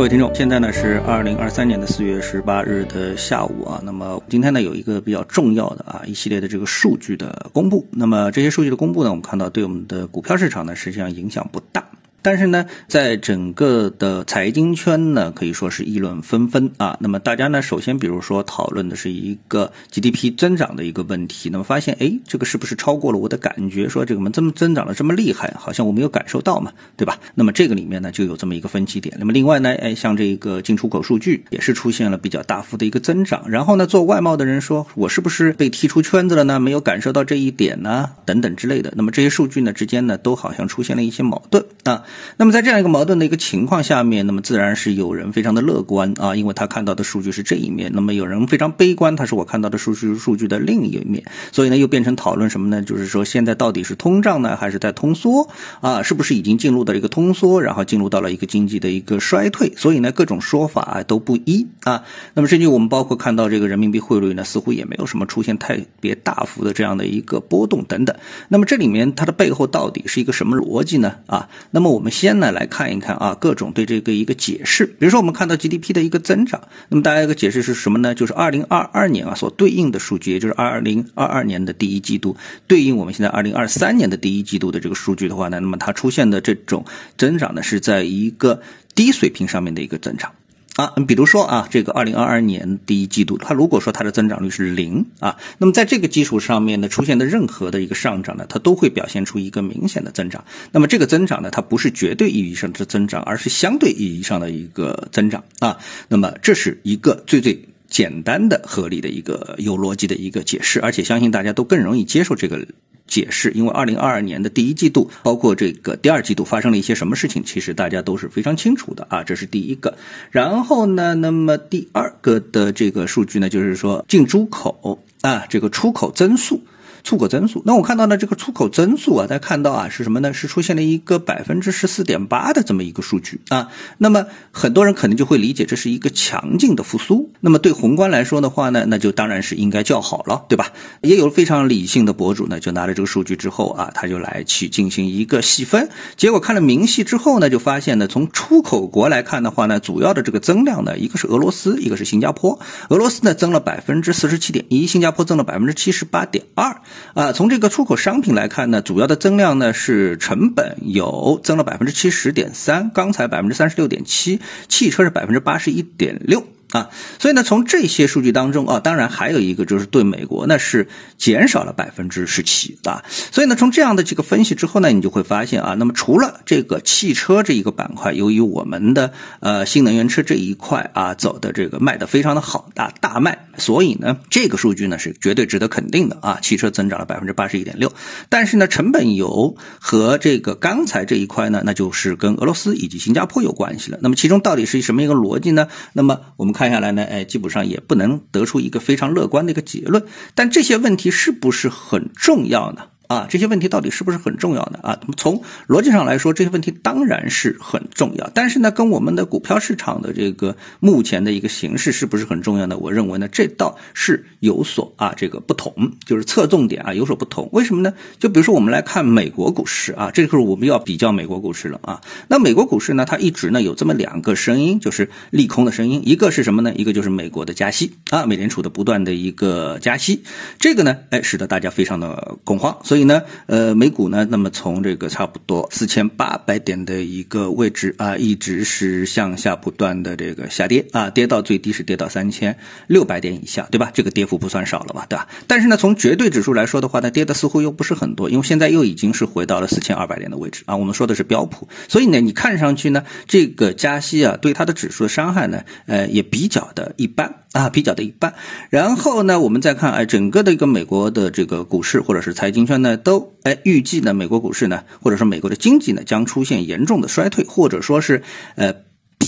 各位听众，现在呢是二零二三年的四月十八日的下午啊。那么今天呢有一个比较重要的啊一系列的这个数据的公布。那么这些数据的公布呢，我们看到对我们的股票市场呢实际上影响不大。但是呢，在整个的财经圈呢，可以说是议论纷纷啊。那么大家呢，首先比如说讨论的是一个 GDP 增长的一个问题。那么发现，哎，这个是不是超过了我的感觉？说这个怎么增增长的这么厉害，好像我没有感受到嘛，对吧？那么这个里面呢，就有这么一个分歧点。那么另外呢，哎，像这个进出口数据也是出现了比较大幅的一个增长。然后呢，做外贸的人说，我是不是被踢出圈子了呢？没有感受到这一点呢？等等之类的。那么这些数据呢之间呢，都好像出现了一些矛盾啊。那么在这样一个矛盾的一个情况下面，那么自然是有人非常的乐观啊，因为他看到的数据是这一面；那么有人非常悲观，他是我看到的数据数据的另一面。所以呢，又变成讨论什么呢？就是说现在到底是通胀呢，还是在通缩啊？是不是已经进入到一个通缩，然后进入到了一个经济的一个衰退？所以呢，各种说法都不一啊。那么甚至我们包括看到这个人民币汇率呢，似乎也没有什么出现特别大幅的这样的一个波动等等。那么这里面它的背后到底是一个什么逻辑呢？啊，那么我们先呢来看一看啊，各种对这个一个解释。比如说我们看到 GDP 的一个增长，那么大家一个解释是什么呢？就是二零二二年啊所对应的数据，也就是二零二二年的第一季度对应我们现在二零二三年的第一季度的这个数据的话呢，那么它出现的这种增长呢是在一个低水平上面的一个增长。啊，比如说啊，这个二零二二年第一季度，它如果说它的增长率是零啊，那么在这个基础上面呢，出现的任何的一个上涨呢，它都会表现出一个明显的增长。那么这个增长呢，它不是绝对意义上的增长，而是相对意义上的一个增长啊。那么这是一个最最简单的、合理的一个有逻辑的一个解释，而且相信大家都更容易接受这个。解释，因为二零二二年的第一季度，包括这个第二季度发生了一些什么事情，其实大家都是非常清楚的啊，这是第一个。然后呢，那么第二个的这个数据呢，就是说进出口啊，这个出口增速。出口增速，那我看到呢，这个出口增速啊，大家看到啊是什么呢？是出现了一个百分之十四点八的这么一个数据啊。那么很多人可能就会理解这是一个强劲的复苏。那么对宏观来说的话呢，那就当然是应该叫好了，对吧？也有非常理性的博主呢，就拿着这个数据之后啊，他就来去进行一个细分。结果看了明细之后呢，就发现呢，从出口国来看的话呢，主要的这个增量呢，一个是俄罗斯，一个是新加坡。俄罗斯呢增了百分之四十七点一，新加坡增了百分之七十八点二。啊，从这个出口商品来看呢，主要的增量呢是成本有增了百分之七十点三，钢材百分之三十六点七，汽车是百分之八十一点六。啊，所以呢，从这些数据当中啊，当然还有一个就是对美国呢是减少了百分之十七啊，所以呢，从这样的这个分析之后呢，你就会发现啊，那么除了这个汽车这一个板块，由于我们的呃新能源车这一块啊走的这个卖的非常的好大大卖，所以呢，这个数据呢是绝对值得肯定的啊，汽车增长了百分之八十一点六，但是呢，成本油和这个钢材这一块呢，那就是跟俄罗斯以及新加坡有关系了。那么其中到底是什么一个逻辑呢？那么我们看。看下来呢，哎，基本上也不能得出一个非常乐观的一个结论。但这些问题是不是很重要呢？啊，这些问题到底是不是很重要的啊？从逻辑上来说，这些问题当然是很重要。但是呢，跟我们的股票市场的这个目前的一个形势是不是很重要呢？我认为呢，这倒是有所啊这个不同，就是侧重点啊有所不同。为什么呢？就比如说我们来看美国股市啊，这时候我们要比较美国股市了啊。那美国股市呢，它一直呢有这么两个声音，就是利空的声音。一个是什么呢？一个就是美国的加息啊，美联储的不断的一个加息，这个呢，哎，使得大家非常的恐慌，所以。所以呢，呃，美股呢，那么从这个差不多四千八百点的一个位置啊，一直是向下不断的这个下跌啊，跌到最低是跌到三千六百点以下，对吧？这个跌幅不算少了吧，对吧？但是呢，从绝对指数来说的话呢，跌的似乎又不是很多，因为现在又已经是回到了四千二百点的位置啊。我们说的是标普，所以呢，你看上去呢，这个加息啊，对它的指数的伤害呢，呃，也比较的一般。啊，比较的一般。然后呢，我们再看，哎，整个的一个美国的这个股市或者是财经圈呢，都哎预计呢，美国股市呢，或者说美国的经济呢，将出现严重的衰退，或者说是呃。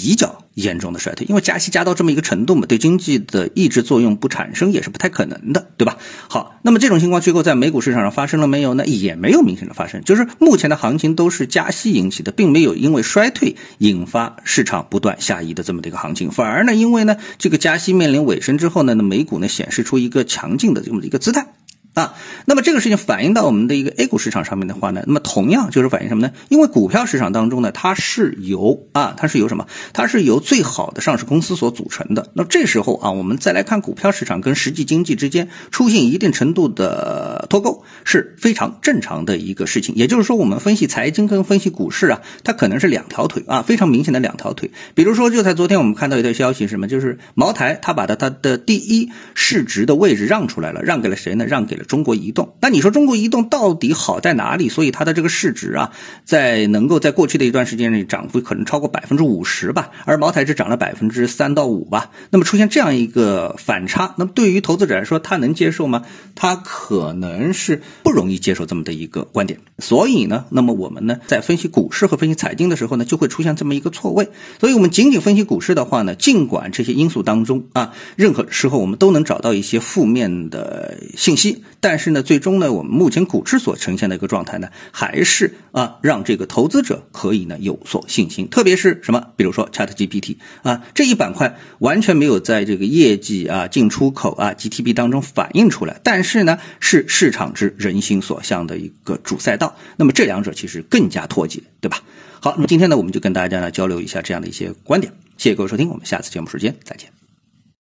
比较严重的衰退，因为加息加到这么一个程度嘛，对经济的抑制作用不产生也是不太可能的，对吧？好，那么这种情况最后在美股市场上发生了没有呢？也没有明显的发生，就是目前的行情都是加息引起的，并没有因为衰退引发市场不断下移的这么的一个行情，反而呢，因为呢这个加息面临尾声之后呢，那美股呢显示出一个强劲的这么一个姿态。啊。那么这个事情反映到我们的一个 A 股市场上面的话呢，那么同样就是反映什么呢？因为股票市场当中呢，它是由啊，它是由什么？它是由最好的上市公司所组成的。那这时候啊，我们再来看股票市场跟实际经济之间出现一定程度的脱钩，是非常正常的一个事情。也就是说，我们分析财经跟分析股市啊，它可能是两条腿啊，非常明显的两条腿。比如说，就在昨天我们看到一条消息，什么？就是茅台它把它它的第一市值的位置让出来了，让给了谁呢？让给了中国移动。那你说中国移动到底好在哪里？所以它的这个市值啊，在能够在过去的一段时间里涨幅可能超过百分之五十吧，而茅台只涨了百分之三到五吧。那么出现这样一个反差，那么对于投资者来说，他能接受吗？他可能人是不容易接受这么的一个观点。所以呢，那么我们呢，在分析股市和分析财经的时候呢，就会出现这么一个错位。所以我们仅仅分析股市的话呢，尽管这些因素当中啊，任何时候我们都能找到一些负面的信息，但是呢，最终呢，我们目前股市所呈现的一个状态呢，还是啊，让这个投资者可以呢有所信心。特别是什么，比如说 Chat GPT 啊这一板块完全没有在这个业绩啊、进出口啊、GTB 当中反映出来，但是呢，是市场之人心所向的一个主赛道。那么这两者其实更加脱节，对吧？好，那么今天呢，我们就跟大家呢交流一下这样的一些观点。谢谢各位收听，我们下次节目时间再见。